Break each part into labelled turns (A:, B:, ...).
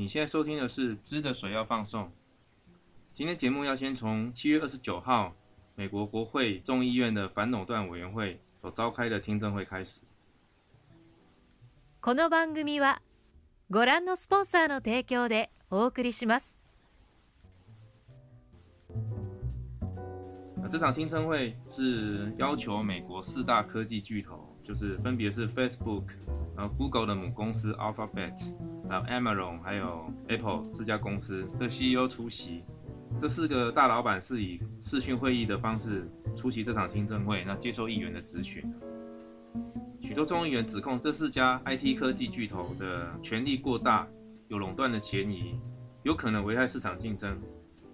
A: 你现在收听的是《知的水要放送》。今天节目要先从七月二十九号美国国会众议院的反垄断委员会所召开的听证会开始。
B: この番組はご覧のスポンサーの提供でお送りします。
A: 那这场听证会是要求美国四大科技巨头，就是分别是 Facebook， Google 的母公司 Alphabet，还有 Amazon，还有 Apple 四家公司的 CEO 出席。这四个大老板是以视讯会议的方式出席这场听证会，那接受议员的质询。许多众议员指控这四家 IT 科技巨头的权力过大，有垄断的嫌疑，有可能危害市场竞争。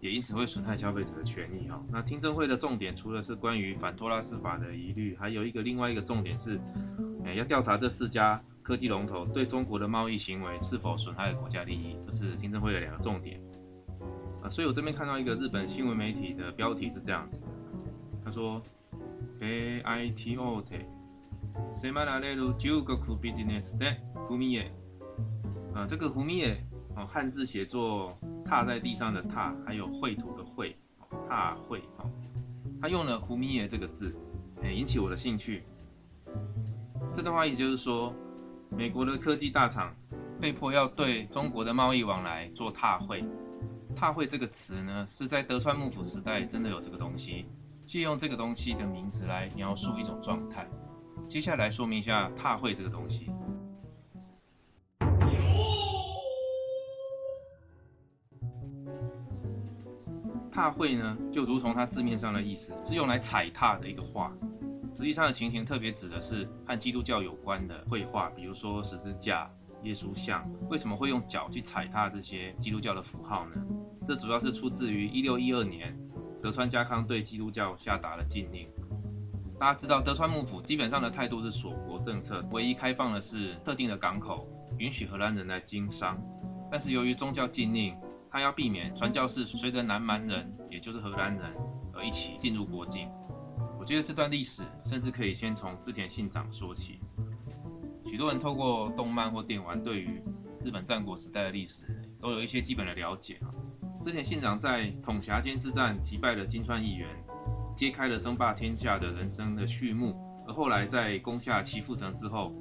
A: 也因此会损害消费者的权益哈。那听证会的重点除了是关于反托拉斯法的疑虑，还有一个另外一个重点是，诶要调查这四家科技龙头对中国的贸易行为是否损害国家利益，这是听证会的两个重点。啊，所以我这边看到一个日本新闻媒体的标题是这样子，他说，AITO で迫られる中国ビジネスで踏み絵。啊，这个踏み絵哦，汉字写作。踏在地上的踏，还有绘图的绘，踏绘哦。他用了“胡米耶”这个字，哎，引起我的兴趣。 这段话意就是说，美国的科技大厂被迫要对中国的贸易往来做踏会。踏会这个词呢，是在德川幕府时代真的有这个东西，借用这个东西的名字来描述一种状态。接下来说明一下踏会这个东西。踏会呢，就如同它字面上的意思，是用来踩踏的一个话。实际上的情形特别指的是和基督教有关的绘画，比如说十字架、耶稣像。为什么会用脚去踩踏这些基督教的符号呢？这主要是出自于一六一二年德川家康对基督教下达了禁令。大家知道，德川幕府基本上的态度是锁国政策，唯一开放的是特定的港口，允许荷兰人来经商。但是由于宗教禁令，他要避免传教士随着南蛮人，也就是荷兰人，而一起进入国境。我觉得这段历史甚至可以先从织田信长说起。许多人透过动漫或电玩，对于日本战国时代的历史都有一些基本的了解啊。织田信长在统辖间之战击败了金川议员，揭开了争霸天下的人生的序幕。而后来在攻下岐阜城之后，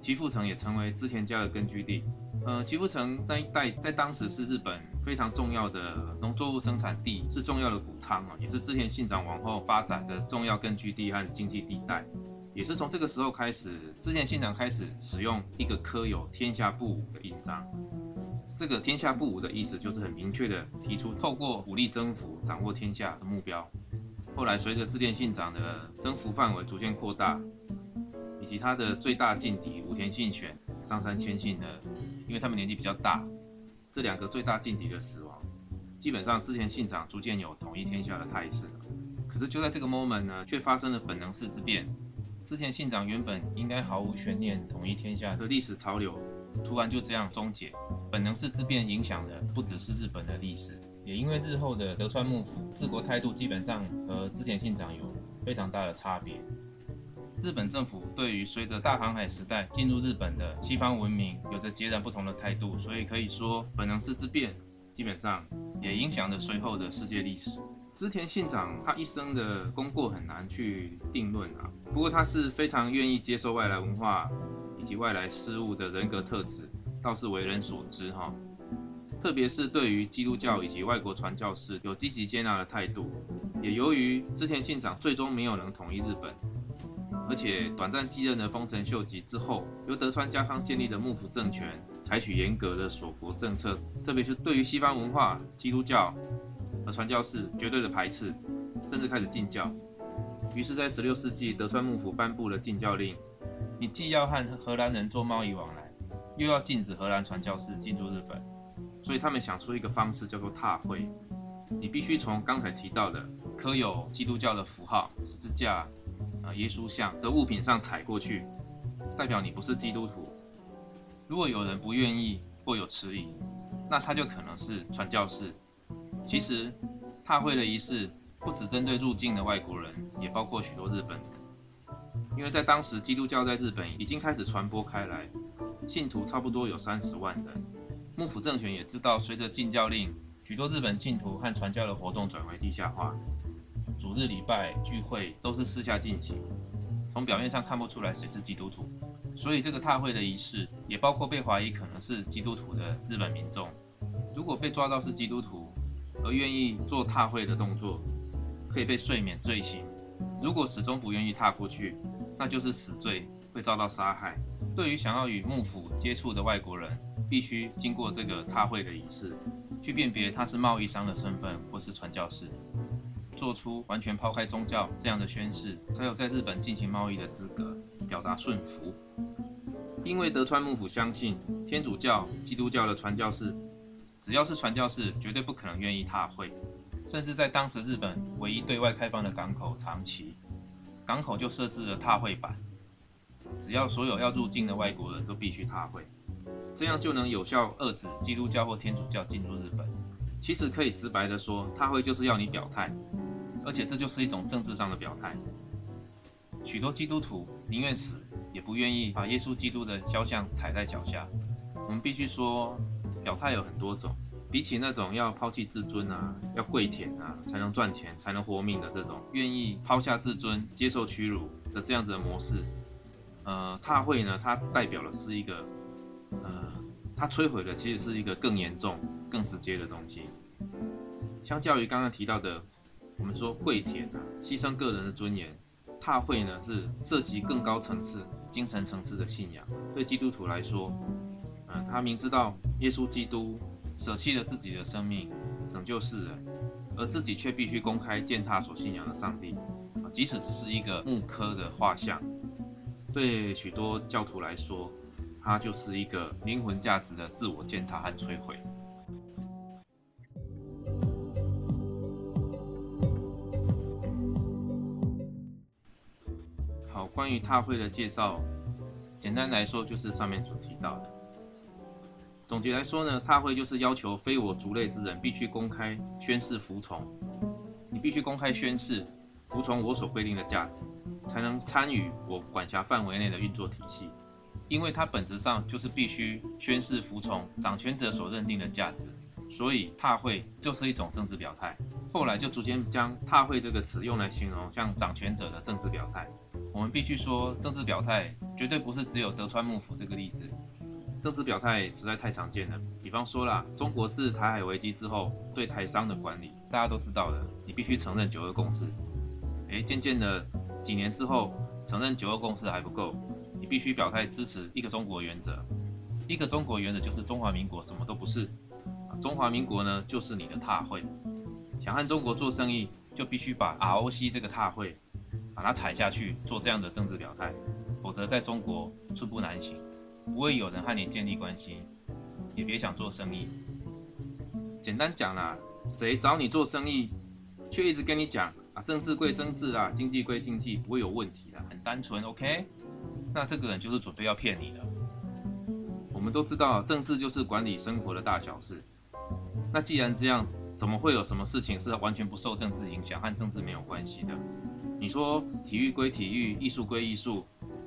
A: 岐阜城也成为织田家的根据地。呃，岐阜城那一带在当时是日本非常重要的农作物生产地，是重要的谷仓啊，也是织田信长往后发展的重要根据地和经济地带。也是从这个时候开始，织田信长开始使用一个刻有“天下不武”的印章。这个“天下不武”的意思就是很明确的提出透过武力征服掌握天下的目标。后来随着织田信长的征服范围逐渐扩大，以及他的最大劲敌武田信玄。上杉谦信的，因为他们年纪比较大，这两个最大劲敌的死亡，基本上织田信长逐渐有统一天下的态势。可是就在这个 moment 呢，却发生了本能寺之变。织田信长原本应该毫无悬念统一天下的历史潮流，突然就这样终结。本能寺之变影响的不只是日本的历史，也因为日后的德川幕府治国态度基本上和织田信长有非常大的差别。日本政府对于随着大航海时代进入日本的西方文明有着截然不同的态度，所以可以说本能寺之变基本上也影响了随后的世界历史。织田信长他一生的功过很难去定论啊，不过他是非常愿意接受外来文化以及外来事物的人格特质，倒是为人所知哈。特别是对于基督教以及外国传教士有积极接纳的态度，也由于织田信长最终没有能统一日本。而且短暂继任的丰臣秀吉之后，由德川家康建立的幕府政权采取严格的锁国政策，特别是对于西方文化、基督教和传教士绝对的排斥，甚至开始禁教。于是，在十六世纪，德川幕府颁布了禁教令，你既要和荷兰人做贸易往来，又要禁止荷兰传教士进入日本。所以，他们想出一个方式，叫做踏会。你必须从刚才提到的刻有基督教的符号十字架。啊，耶稣像的物品上踩过去，代表你不是基督徒。如果有人不愿意或有迟疑，那他就可能是传教士。其实，踏会的仪式不只针对入境的外国人，也包括许多日本人。因为在当时，基督教在日本已经开始传播开来，信徒差不多有三十万人。幕府政权也知道，随着禁教令，许多日本信徒和传教的活动转为地下化，主日礼拜聚会都是私下进行，从表面上看不出来谁是基督徒。所以这个踏会的仪式，也包括被怀疑可能是基督徒的日本民众。如果被抓到是基督徒，而愿意做踏会的动作，可以被赦免罪行；如果始终不愿意踏过去，那就是死罪，会遭到杀害。对于想要与幕府接触的外国人，必须经过这个踏会的仪式，去辨别他是贸易商的身份或是传教士，做出完全抛开宗教这样的宣誓，才有在日本进行贸易的资格，表达顺服。因为德川幕府相信天主教、基督教的传教士，只要是传教士，绝对不可能愿意踏会。甚至在当时日本唯一对外开放的港口长崎，港口就设置了踏会板，只要所有要入境的外国人都必须踏会，这样就能有效遏制基督教或天主教进入日本。其实可以直白的说，踏会就是要你表态，而且这就是一种政治上的表态。许多基督徒宁愿死。也不愿意把耶稣基督的肖像踩在脚下。我们必须说，表态有很多种。比起那种要抛弃自尊啊、要跪舔啊才能赚钱、才能活命的这种愿意抛下自尊、接受屈辱的这样子的模式，呃，踏会呢，它代表的是一个，呃，它摧毁的其实是一个更严重、更直接的东西。相较于刚刚提到的，我们说跪舔啊，牺牲个人的尊严。踏会呢是涉及更高层次、精神层次的信仰。对基督徒来说，嗯，他明知道耶稣基督舍弃了自己的生命拯救世人，而自己却必须公开践踏所信仰的上帝，啊，即使只是一个木刻的画像，对许多教徒来说，它就是一个灵魂价值的自我践踏和摧毁。关于踏会的介绍，简单来说就是上面所提到的。总结来说呢，踏会就是要求非我族类之人必须公开宣誓服从，你必须公开宣誓服从我所规定的价值，才能参与我管辖范围内的运作体系。因为它本质上就是必须宣誓服从掌权者所认定的价值，所以踏会就是一种政治表态。后来就逐渐将踏会这个词用来形容像掌权者的政治表态。我们必须说，政治表态绝对不是只有德川幕府这个例子。政治表态实在太常见了。比方说啦，中国自台海危机之后对台商的管理，大家都知道的，你必须承认九二共识。诶，渐渐的几年之后，承认九二共识还不够，你必须表态支持一个中国原则。一个中国原则就是中华民国什么都不是，中华民国呢就是你的踏会。想和中国做生意，就必须把 ROC 这个踏会。把它踩下去，做这样的政治表态，否则在中国寸步难行，不会有人和你建立关系，也别想做生意。简单讲啦，谁找你做生意，却一直跟你讲啊，政治归政治啊，经济归经济，不会有问题的，很单纯，OK？那这个人就是准备要骗你的。我们都知道，政治就是管理生活的大小事。那既然这样，怎么会有什么事情是完全不受政治影响，和政治没有关系的？你说体育归体育，艺术归艺术，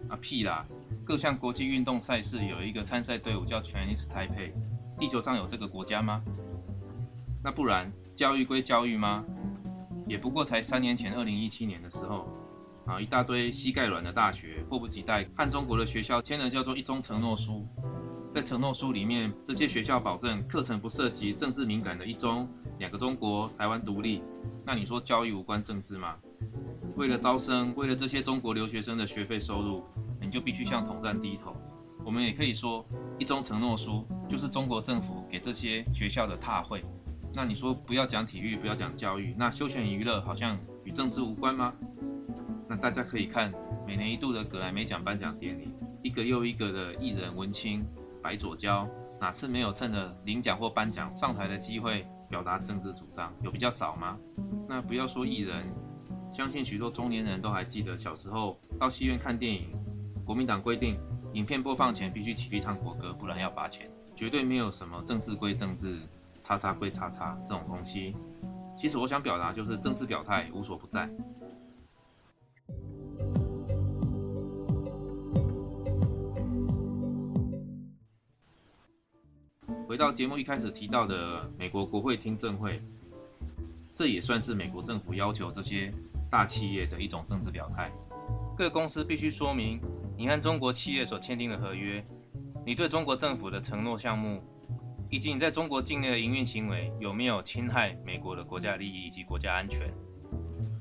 A: 啊屁啦！各项国际运动赛事有一个参赛队伍叫 Chinese Taipei，地球上有这个国家吗？那不然教育归教育吗？也不过才三年前，二零一七年的时候，啊一大堆膝盖软的大学迫不及待和中国的学校签了叫做一中承诺书，在承诺书里面，这些学校保证课程不涉及政治敏感的一中、两个中国、台湾独立。那你说教育无关政治吗？为了招生，为了这些中国留学生的学费收入，你就必须向统战低头。我们也可以说，一中承诺书就是中国政府给这些学校的踏会。那你说不要讲体育，不要讲教育，那休闲娱乐好像与政治无关吗？那大家可以看每年一度的格莱美奖颁奖典礼，一个又一个的艺人文青、白左交，哪次没有趁着领奖或颁奖上台的机会表达政治主张？有比较少吗？那不要说艺人。相信许多中年人都还记得小时候到戏院看电影，国民党规定影片播放前必须起立唱国歌，不然要罚钱。绝对没有什么政治归政治，叉叉归叉叉这种东西。其实我想表达就是政治表态无所不在。回到节目一开始提到的美国国会听证会，这也算是美国政府要求这些大企业的一种政治表态。各公司必须说明你和中国企业所签订的合约，你对中国政府的承诺项目，以及你在中国境内的营运行为有没有侵害美国的国家利益以及国家安全。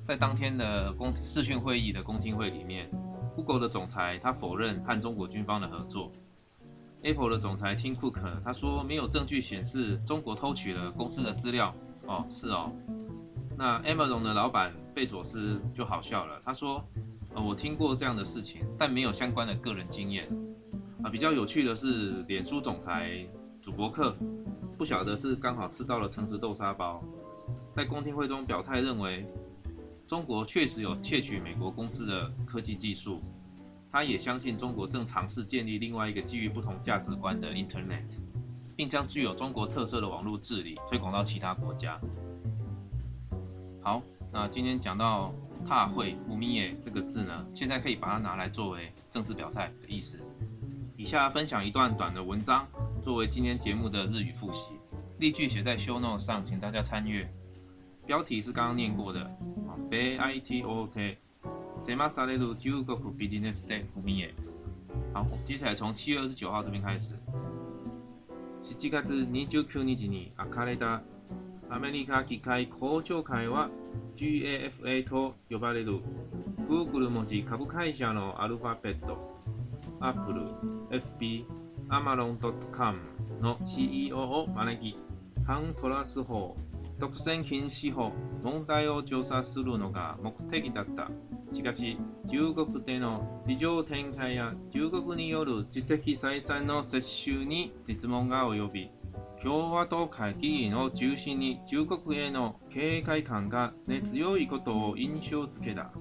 A: 在当天的公视讯会议的公听会里面，Google 的总裁他否认和中国军方的合作。Apple 的总裁 Tim Cook 他说没有证据显示中国偷取了公司的资料。哦，是哦。那 Amazon 的老板贝佐斯就好笑了，他说：呃，我听过这样的事情，但没有相关的个人经验。啊，比较有趣的是，脸书总裁祖伯克不晓得是刚好吃到了橙子豆沙包，在公听会中表态认为。中国确实有窃取美国公司的科技技术，他也相信中国正尝试建立另外一个基于不同价值观的 Internet，并将具有中国特色的网络治理推广到其他国家。好，那今天讲到“踏会”“不密耶”这个字呢，现在可以把它拿来作为政治表态的意思。以下分享一段短的文章，作为今天节目的日语复习，例句写在 Show Note 上，请大家参阅。标题是刚刚念过的。米 ITO で迫される中国ビジネスで不明へ。好，接下来从七月二十九号这边开始。7月29日に開かれた アメリカ機械公聴会は GAFA と呼ばれる Google 文字株会社のアルファベット Apple、FB、Amazon.com の CEO を招き、反トラス法独占禁止法問題を調査するのが目的だった。しかし、中国での市場展開や中国による知的財産の接収に質問が及び、共和党会議員を中心に中国への警戒感が根強いことを印象付けた。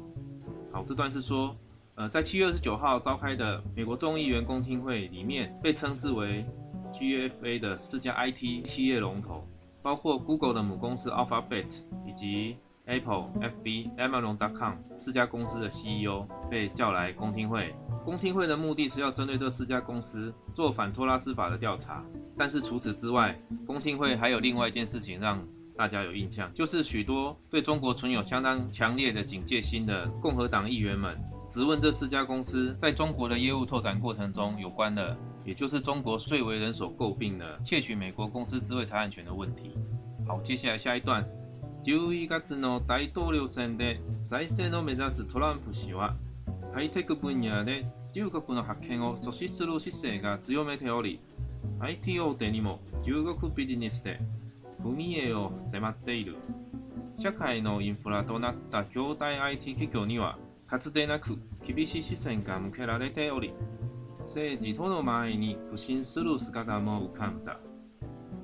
A: 好，这段是说，呃，在七月二十九号召开的美国众议员公听会里面，被称之为 GFA 的四家 IT 企业龙头。包括 Google 的母公司 Alphabet 以及 Apple、FB、Amazon.com 四家公司的 CEO 被叫来公听会。公听会的目的是要针对这四家公司做反托拉斯法的调查。 但是除此之外，公听会还有另外一件事情让大家有印象，就是许多对中国存有相当强烈的警戒心的共和党议员们质问这四家公司在中国的业务拓展过程中有关的。也就是中国最为人所诟病的窃取美国公司智慧财产权的问题。好，接下来下一段。11月の大統領選で再生の目指すトランプ氏は、ハイテク分野で中国の覇権を阻止する姿勢が強めており、 IT 大手にも中国ビジネスで踏み絵を迫っている。社会のインフラとなった筐体 IT 企業には、かつてなく厳しい視線が向けられており、在几头的蚂蚁你不信思路是嘎达莫看不到。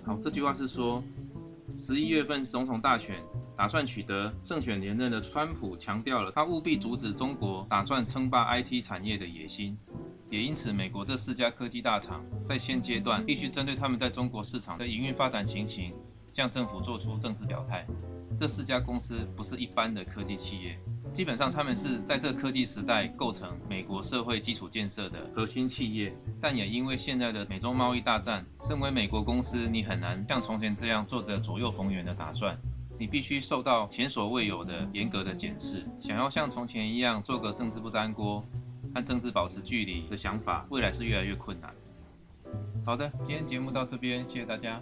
A: 好，这句话是说，十一月份总统大选打算取得胜选连任的川普强调了他务必阻止中国打算称霸 IT 产业的野心， 也因此美国这四家科技大厂在现阶段必须针对他们在中国市场的营运发展情形，向政府做出政治表态。这四家公司不是一般的科技企业。基本上，他们是在这科技时代构成美国社会基础建设的核心企业，但也因为现在的美中贸易大战，身为美国公司，你很难像从前这样做着左右逢源的打算，你必须受到前所未有的严格的检视。想要像从前一样做个政治不沾锅，和政治保持距离的想法，未来是越来越困难。好的，今天节目到这边，谢谢大家。